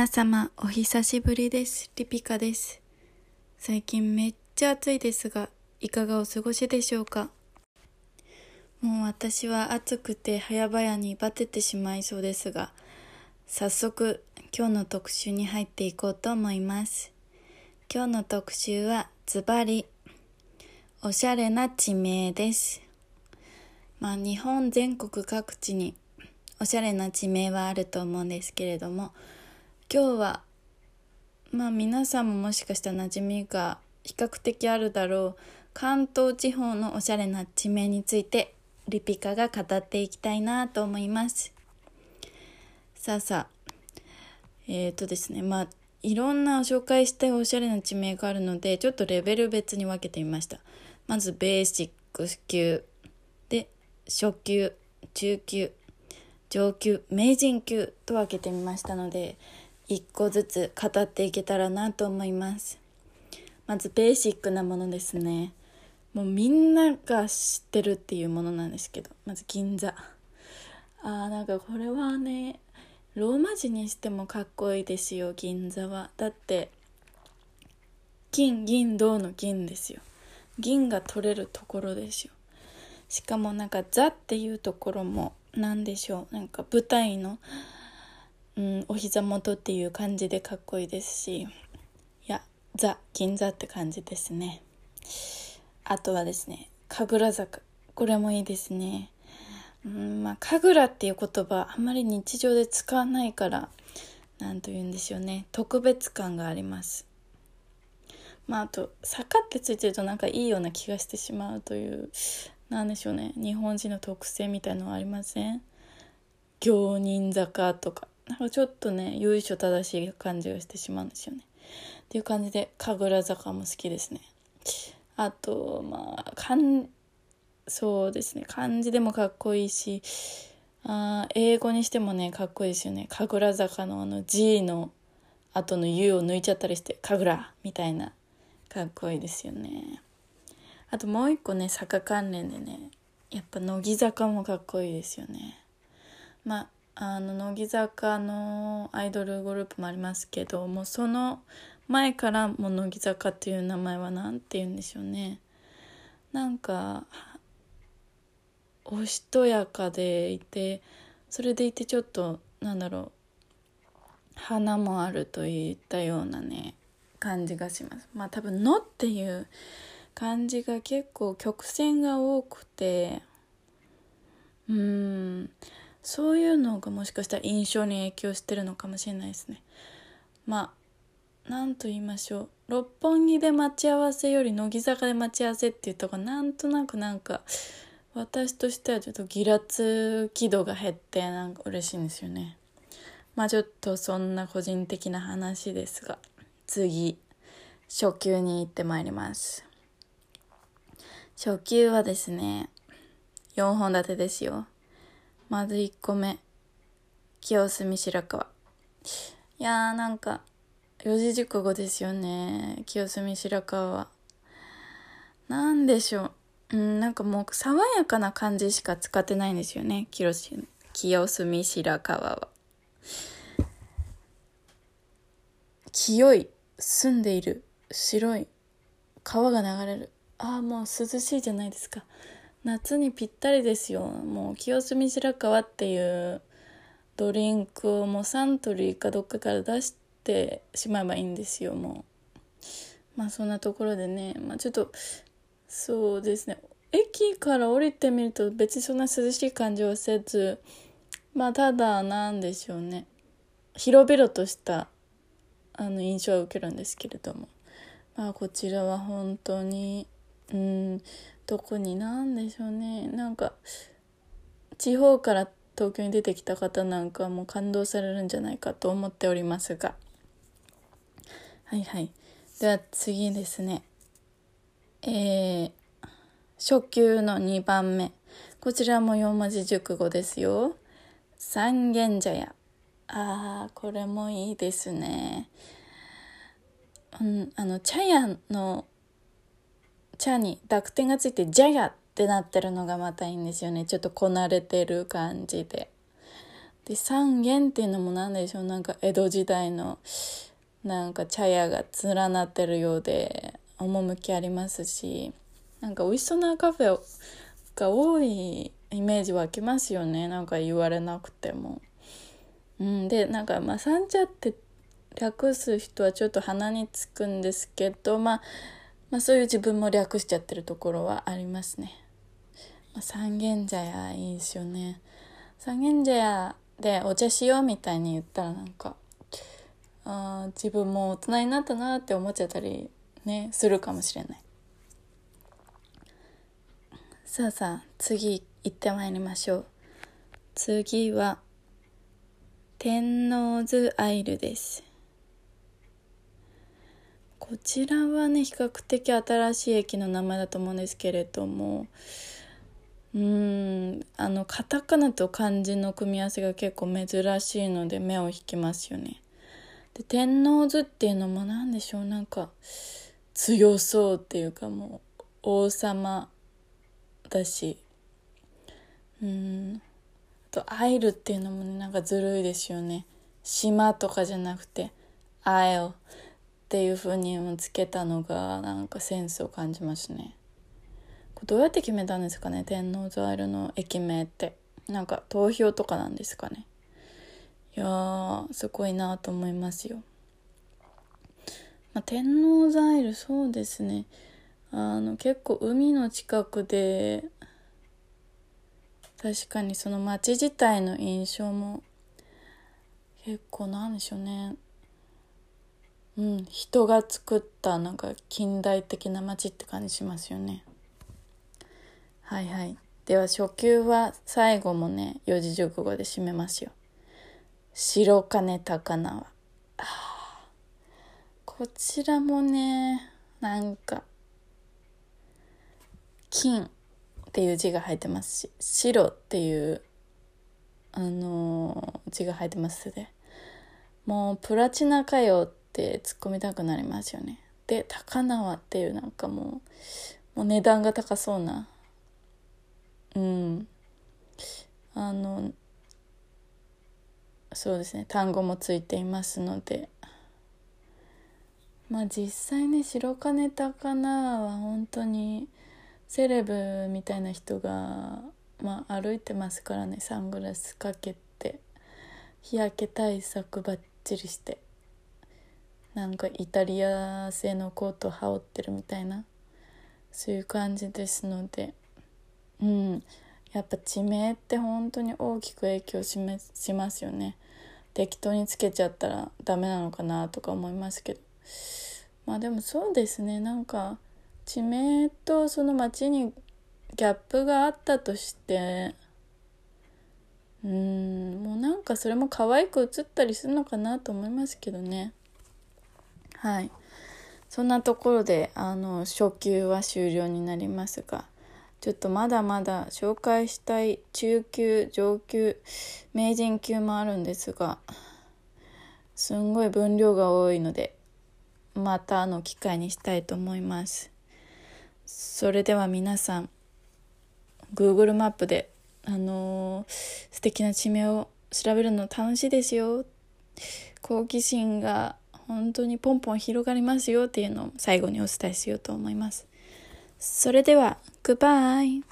皆様お久しぶりです。リピカです。最近めっちゃ暑いですがいかがお過ごしでしょうか？もう私は暑くて早々にバテてしまいそうですが早速今日の特集に入っていこうと思います。今日の特集はズバリおしゃれな地名です。まあ日本全国各地におしゃれな地名はあると思うんですけれども今日はまあ皆さんももしかしたら馴染みが比較的あるだろう。関東地方のおしゃれな地名についてリピカが語っていきたいなと思います。さあさあえっ、ー、とですねまあいろんな紹介したいおしゃれな地名があるのでちょっとレベル別に分けてみました。まずベーシック級で初級中級上級名人級と分けてみましたので一個ずつ語っていけたらなと思います。まずベーシックなものですね。もうみんなが知ってるっていうものなんですけどまず銀座。あーなんかこれはねローマ字にしてもかっこいいですよ銀座は。だって金銀銅の銀ですよ。銀が取れるところですよ。しかもなんか「ザ」っていうところも何でしょう。なんか舞台のうん、お膝元っていう感じでかっこいいですしいやザ銀座って感じですね。あとはですね神楽坂。これもいいですね。うんまあ神楽っていう言葉あんまり日常で使わないから何と言うんでしょうね。特別感があります。まああと坂ってついてるとなんかいいような気がしてしまうという何でしょうね。日本人の特性みたいのはありません？行人坂とか。なんかちょっとね由緒正しい感じがしてしまうんですよね。っていう感じで神楽坂も好きですね。あとまあ漢そうですね。漢字でもかっこいいしあ英語にしてもねかっこいいですよね。神楽坂のあの G の後の U を抜いちゃったりして神楽みたいなかっこいいですよね。あともう一個ね坂関連でねやっぱ乃木坂もかっこいいですよね。まああの乃木坂のアイドルグループもありますけどもその前からも乃木坂っていう名前は何て言うんでしょうね。なんかおしとやかでいてそれでいてちょっとなんだろう花もあるといったようなね感じがします。まあ多分「の」っていう感じが結構曲線が多くてうんそういうのがもしかしたら印象に影響してるのかもしれないですね。まあ何と言いましょう。六本木で待ち合わせより乃木坂で待ち合わせっていうとこなんとなくなんか私としてはちょっとギラつ気度が減ってなんか嬉しいんですよね。まあちょっとそんな個人的な話ですが次。初級に行ってまいります。初級はですね4本立てですよ。まず1個目。清澄白河。いやーなんか四字熟語ですよね。清澄白河は。なんでしょう。うんなんかもう爽やかな感じしか使ってないんですよね。清澄白河は。清い澄んでいる。白い川が流れる。ああもう涼しいじゃないですか。夏にぴったりですよ。もう清澄白河っていうドリンクをもうサントリーかどっかから出してしまえばいいんですよもう。まあそんなところでね。まあちょっとそうですね。駅から降りてみると別にそんな涼しい感じはせず。まあただなんでしょうね。広々としたあの印象を受けるんですけれども。まあこちらは本当にうん特に何でしょうね。なんか地方から東京に出てきた方なんかも感動されるんじゃないかと思っておりますが。はいはい。では次ですね。えー、初級の2番目。こちらも4文字熟語ですよ。三軒茶屋。あーこれもいいですね。うんあの茶屋の茶に濁点がついて「ジャヤ」ってなってるのがまたいいんですよね。ちょっとこなれてる感じで。で三軒っていうのも何でしょう。なんか江戸時代のなんか茶屋が連なってるようで趣ありますし。なんか美味しそうなカフェが多いイメージ湧きますよね。なんか言われなくても。うん、でなんかまあ三茶って略す人はちょっと鼻につくんですけど、まあ、まあそういう自分も略しちゃってるところはありますね。まあ、三軒茶屋いいですよね。三軒茶屋でお茶しようみたいに言ったらなんかあ自分も大人になったなって思っちゃったりねするかもしれないさあさあ次行ってまいりましょう次は天王洲アイルですこちらはね比較的新しい駅の名前だと思うんですけれどもうんあのカタカナと漢字の組み合わせが結構珍しいので目を引きますよね。で天王洲っていうのも何でしょうなんか強そうっていうかもう王様だしうんあと「アイル」っていうのもねなんかずるいですよね。島とかじゃなくて「アイル」っていう風につけたのがなんかセンスを感じますね。どうやって決めたんですかね？天王洲アイルの駅名って。なんか投票とかなんですかね？いやーすごいなと思いますよ、まあ、天王洲アイルそうですね。あの結構海の近くで確かにその街自体の印象も結構なんでしょうね。うん。人が作ったなんか近代的な街って感じしますよね。はいはい。では初級は最後もね四字熟語で締めますよ。白金高輪。こちらもねなんか金っていう字が入ってますし白っていうあのー、字が入ってますで。もうプラチナかよって突っ込みたくなりますよね。で高輪っていうなんかもうもう値段が高そうな。うん。あのそうですね。単語もついていますので。まあ実際ね白金高菜は本当にセレブみたいな人が、まあ、歩いてますからね。サングラスかけて日焼け対策ばっちりして。なんかイタリア製のコート羽織ってるみたいな。そういう感じですので。うん。やっぱ地名って本当に大きく影響ししますよね。適当につけちゃったらダメなのかなとか思いますけど。まあでもそうですね。なんか地名とその街にギャップがあったとして。うん。もうなんかそれも可愛く映ったりするのかなと思いますけどね。はい。そんなところであの初級は終了になりますがちょっとまだまだ紹介したい中級上級名人級もあるんですがすんごい分量が多いのでまたあの機会にしたいと思います。それでは皆さん Google マップであのー、素敵な地名を調べるの楽しいですよ。好奇心が本当にポンポン広がりますよっていうのを最後にお伝えしようと思います。それでは Goodbye